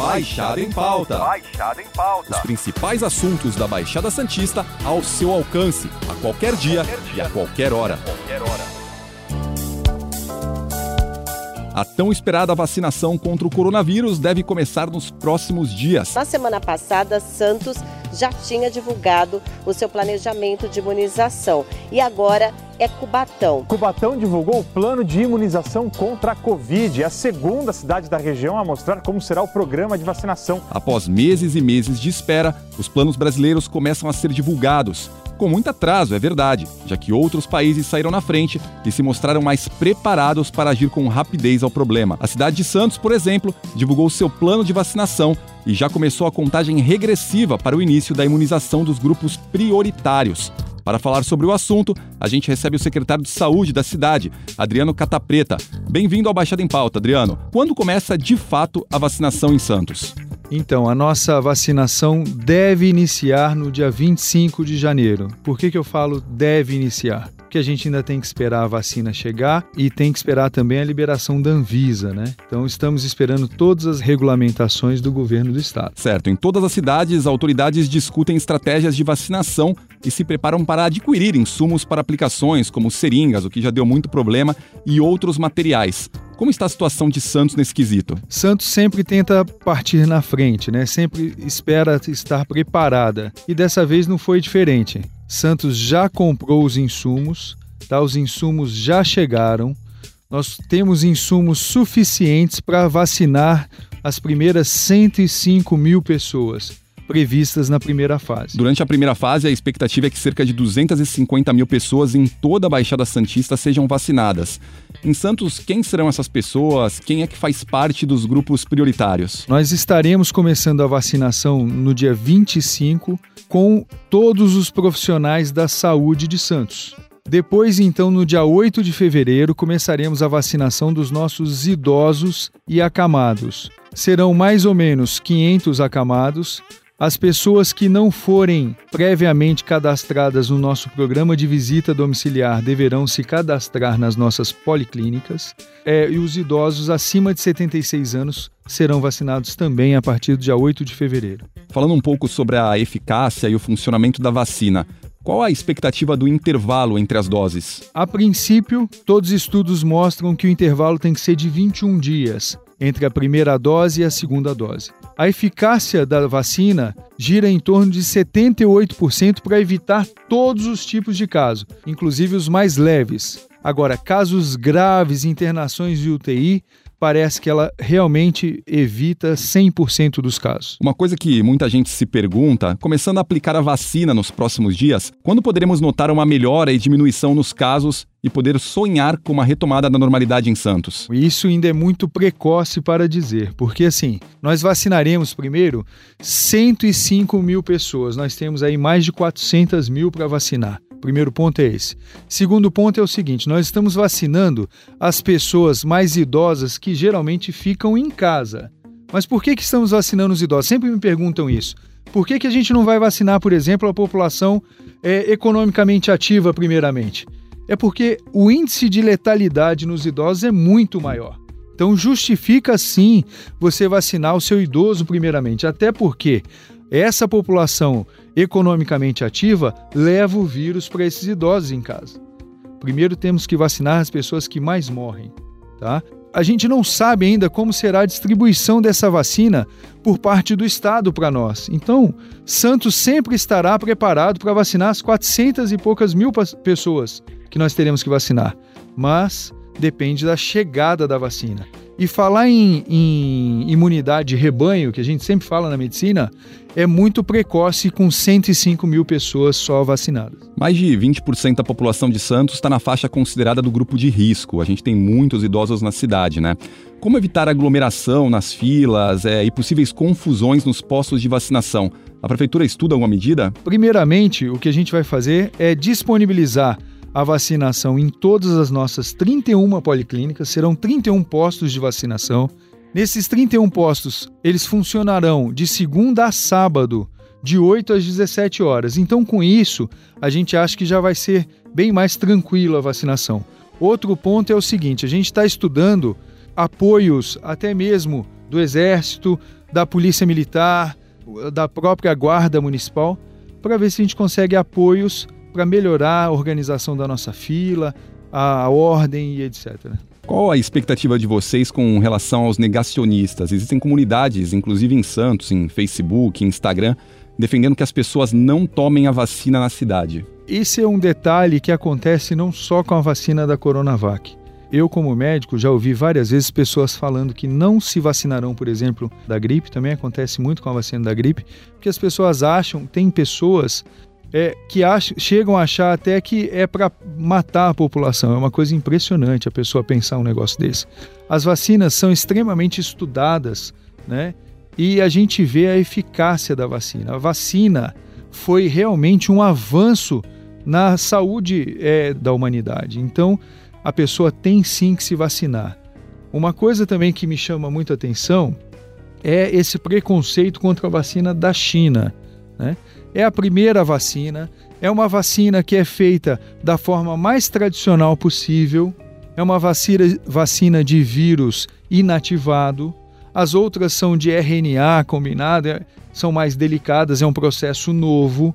Baixada em Pauta. Baixada em Pauta. Os principais assuntos da Baixada Santista ao seu alcance, a qualquer dia, Qualquer dia. e a qualquer hora. Qualquer hora. A tão esperada vacinação contra o coronavírus deve começar nos próximos dias. Na semana passada, Santos já tinha divulgado o seu planejamento de imunização e agora é Cubatão. Cubatão divulgou o plano de imunização contra a Covid. É a segunda cidade da região a mostrar como será o programa de vacinação. Após meses e meses de espera, os planos brasileiros começam a ser divulgados. Com muito atraso, é verdade, já que outros países saíram na frente e se mostraram mais preparados para agir com rapidez ao problema. A cidade de Santos, por exemplo, divulgou seu plano de vacinação e já começou a contagem regressiva para o início da imunização dos grupos prioritários. Para falar sobre o assunto, a gente recebe o secretário de saúde da cidade, Adriano Catapreta. Bem-vindo ao Baixada em Pauta, Adriano. Quando começa de fato a vacinação em Santos? Então, a nossa vacinação deve iniciar no dia 25 de janeiro. Por que, que eu falo deve iniciar? Porque a gente ainda tem que esperar a vacina chegar e tem que esperar também a liberação da Anvisa, né? Então, estamos esperando todas as regulamentações do governo do estado. Certo, em todas as cidades, autoridades discutem estratégias de vacinação e se preparam para adquirir insumos para aplicações, como seringas, o que já deu muito problema, e outros materiais. Como está a situação de Santos nesse quesito? Santos sempre tenta partir na frente, né? Sempre espera estar preparada. E dessa vez não foi diferente. Santos já comprou os insumos, tá? Os insumos já chegaram. Nós temos insumos suficientes para vacinar as primeiras 105 mil pessoas previstas na primeira fase. Durante a primeira fase, a expectativa é que cerca de 250 mil pessoas em toda a Baixada Santista sejam vacinadas. Em Santos, quem serão essas pessoas? Quem é que faz parte dos grupos prioritários? Nós estaremos começando a vacinação no dia 25 com todos os profissionais da saúde de Santos. Depois, então, no dia 8 de fevereiro, começaremos a vacinação dos nossos idosos e acamados. Serão mais ou menos 500 acamados. As pessoas que não forem previamente cadastradas no nosso programa de visita domiciliar deverão se cadastrar nas nossas policlínicas. É, e os idosos acima de 76 anos serão vacinados também a partir do dia 8 de fevereiro. Falando um pouco sobre a eficácia e o funcionamento da vacina, qual a expectativa do intervalo entre as doses? A princípio, todos os estudos mostram que o intervalo tem que ser de 21 dias entre a primeira dose e a segunda dose. A eficácia da vacina gira em torno de 78% para evitar todos os tipos de caso, inclusive os mais leves. Agora, casos graves, internações de UTI, parece que ela realmente evita 100% dos casos. Uma coisa que muita gente se pergunta, começando a aplicar a vacina nos próximos dias, quando poderemos notar uma melhora e diminuição nos casos e poder sonhar com uma retomada da normalidade em Santos? Isso ainda é muito precoce para dizer, porque assim, nós vacinaremos primeiro 105 mil pessoas, nós temos aí mais de 400 mil para vacinar. Primeiro ponto é esse. Segundo ponto é o seguinte: nós estamos vacinando as pessoas mais idosas que geralmente ficam em casa. Mas por que, que estamos vacinando os idosos? Sempre me perguntam isso. Por que, que a gente não vai vacinar, por exemplo, a população é, economicamente ativa, primeiramente? É porque o índice de letalidade nos idosos é muito maior. Então, justifica sim você vacinar o seu idoso, primeiramente. Até porque essa população economicamente ativa leva o vírus para esses idosos em casa. Primeiro temos que vacinar as pessoas que mais morrem, tá? A gente não sabe ainda como será a distribuição dessa vacina por parte do Estado para nós. Então, Santos sempre estará preparado para vacinar as 400 e poucas mil pessoas que nós teremos que vacinar. Mas depende da chegada da vacina. E falar em, em, imunidade de rebanho, que a gente sempre fala na medicina, é muito precoce com 105 mil pessoas só vacinadas. Mais de 20% da população de Santos está na faixa considerada do grupo de risco. A gente tem muitos idosos na cidade, né? Como evitar aglomeração nas filas é, e possíveis confusões nos postos de vacinação? A prefeitura estuda alguma medida? Primeiramente, o que a gente vai fazer é disponibilizar a vacinação em todas as nossas 31 policlínicas, serão 31 postos de vacinação. Nesses 31 postos, eles funcionarão de segunda a sábado, de 8 às 17 horas. Então, com isso, a gente acha que já vai ser bem mais tranquilo a vacinação. Outro ponto é o seguinte: a gente está estudando apoios até mesmo do Exército, da Polícia Militar, da própria Guarda Municipal, para ver se a gente consegue apoios para melhorar a organização da nossa fila, a ordem e etc. Qual a expectativa de vocês com relação aos negacionistas? Existem comunidades, inclusive em Santos, em Facebook, Instagram, defendendo que as pessoas não tomem a vacina na cidade. Esse é um detalhe que acontece não só com a vacina da Coronavac. Eu, como médico, já ouvi várias vezes pessoas falando que não se vacinarão, por exemplo, da gripe. Também acontece muito com a vacina da gripe, porque as pessoas acham, tem pessoas é, que acham, chegam a achar até que é para matar a população. É uma coisa impressionante a pessoa pensar um negócio desse. As vacinas são extremamente estudadas, né? E a gente vê a eficácia da vacina. A vacina foi realmente um avanço na saúde é, da humanidade. Então, a pessoa tem sim que se vacinar. Uma coisa também que me chama muito atenção é esse preconceito contra a vacina da China. Né? É a primeira vacina, é uma vacina que é feita da forma mais tradicional possível, é uma vacina, vacina de vírus inativado, as outras são de RNA combinado, é, são mais delicadas, é um processo novo.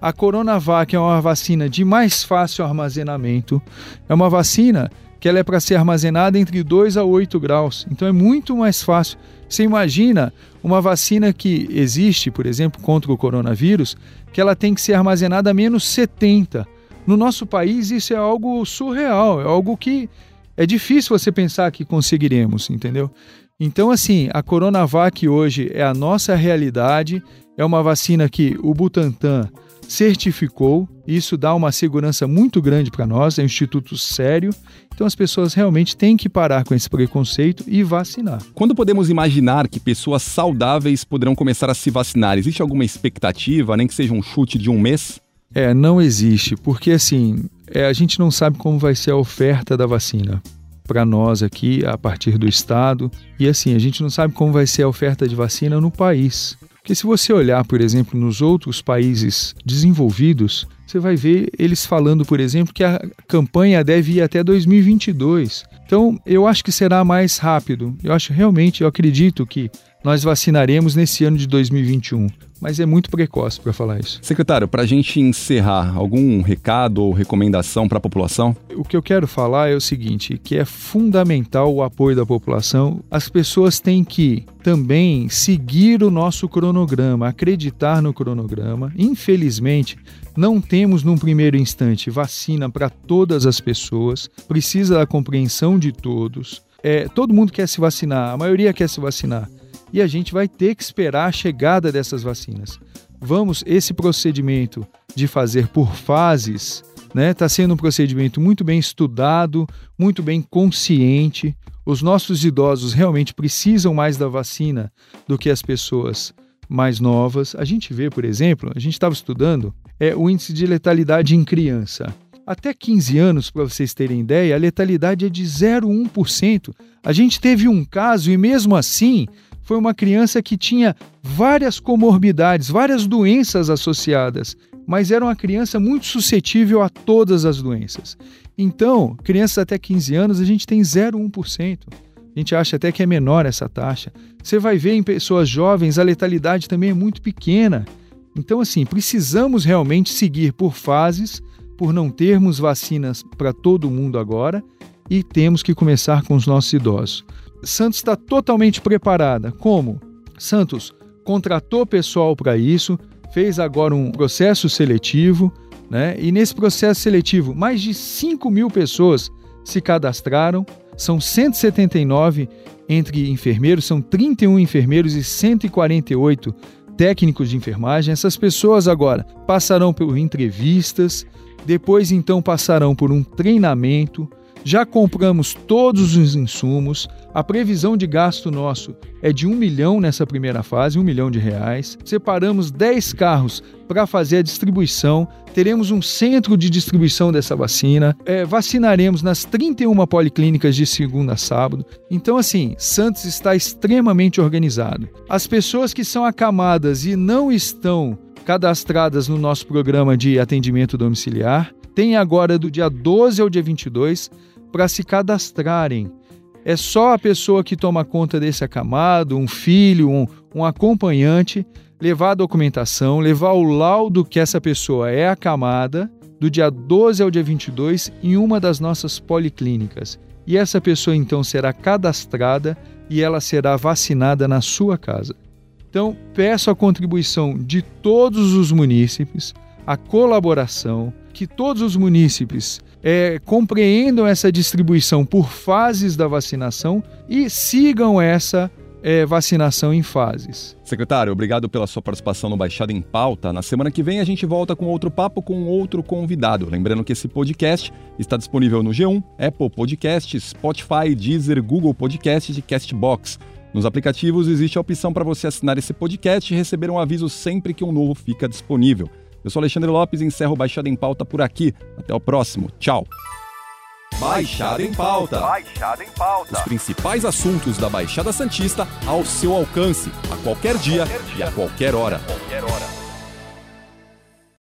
A Coronavac é uma vacina de mais fácil armazenamento. É uma vacina que ela é para ser armazenada entre 2 a 8 graus. Então é muito mais fácil. Você imagina uma vacina que existe, por exemplo, contra o coronavírus, que ela tem que ser armazenada a menos 70. No nosso país isso é algo surreal, é algo que é difícil você pensar que conseguiremos, entendeu? Então, assim, a Coronavac hoje é a nossa realidade, é uma vacina que o Butantan certificou, isso dá uma segurança muito grande para nós, é um instituto sério. Então as pessoas realmente têm que parar com esse preconceito e vacinar. Quando podemos imaginar que pessoas saudáveis poderão começar a se vacinar? Existe alguma expectativa, nem que seja um chute de um mês? É, não existe, porque assim, é, a gente não sabe como vai ser a oferta da vacina para nós aqui a partir do estado. E assim, a gente não sabe como vai ser a oferta de vacina no país. Porque se você olhar, por exemplo, nos outros países desenvolvidos, você vai ver eles falando, por exemplo, que a campanha deve ir até 2022. Então, eu acho que será mais rápido. Eu acho realmente, eu acredito que nós vacinaremos nesse ano de 2021. Mas é muito precoce para falar isso. Secretário, para a gente encerrar, algum recado ou recomendação para a população? O que eu quero falar é o seguinte: que é fundamental o apoio da população. As pessoas têm que também seguir o nosso cronograma, acreditar no cronograma. Infelizmente, não temos num primeiro instante vacina para todas as pessoas, precisa da compreensão de todos. É, todo mundo quer se vacinar, a maioria quer se vacinar e a gente vai ter que esperar a chegada dessas vacinas. Vamos, esse procedimento de fazer por fases, né, está sendo um procedimento muito bem estudado, muito bem consciente. Os nossos idosos realmente precisam mais da vacina do que as pessoas mais novas. A gente vê, por exemplo, a gente estava estudando é, o índice de letalidade em criança. Até 15 anos, para vocês terem ideia, a letalidade é de 0,1%. A gente teve um caso e, mesmo assim, foi uma criança que tinha várias comorbidades, várias doenças associadas, mas era uma criança muito suscetível a todas as doenças. Então, crianças até 15 anos, a gente tem 0,1%. A gente acha até que é menor essa taxa. Você vai ver em pessoas jovens, a letalidade também é muito pequena. Então, assim, precisamos realmente seguir por fases, por não termos vacinas para todo mundo agora, e temos que começar com os nossos idosos. Santos está totalmente preparada. Como? Santos contratou pessoal para isso, fez agora um processo seletivo, né? E nesse processo seletivo, mais de 5 mil pessoas se cadastraram, são 179 entre enfermeiros, são 31 enfermeiros e 148 técnicos de enfermagem. Essas pessoas agora passarão por entrevistas, depois então passarão por um treinamento, já compramos todos os insumos. A previsão de gasto nosso é de um milhão nessa primeira fase, um milhão de reais. Separamos 10 carros para fazer a distribuição. Teremos um centro de distribuição dessa vacina. É, vacinaremos nas 31 policlínicas de segunda a sábado. Então, assim, Santos está extremamente organizado. As pessoas que são acamadas e não estão cadastradas no nosso programa de atendimento domiciliar, tem agora do dia 12 ao dia 22 para se cadastrarem. é só a pessoa que toma conta desse acamado, um filho, um, um acompanhante, levar a documentação, levar o laudo que essa pessoa é acamada, do dia 12 ao dia 22, em uma das nossas policlínicas. E essa pessoa então será cadastrada e ela será vacinada na sua casa. Então, peço a contribuição de todos os munícipes, a colaboração, que todos os munícipes é, compreendam essa distribuição por fases da vacinação e sigam essa é, vacinação em fases. Secretário, obrigado pela sua participação no Baixada em Pauta. Na semana que vem a gente volta com outro papo com outro convidado. Lembrando que esse podcast está disponível no G1, Apple Podcasts, Spotify, Deezer, Google Podcasts e Castbox. Nos aplicativos existe a opção para você assinar esse podcast e receber um aviso sempre que um novo fica disponível. Eu sou Alexandre Lopes e encerro Baixada em Pauta por aqui. Até o próximo. Tchau. Baixada em Pauta. Baixada em Pauta. Os principais assuntos da Baixada Santista ao seu alcance, a qualquer dia, qualquer dia. e a qualquer hora. Qualquer hora.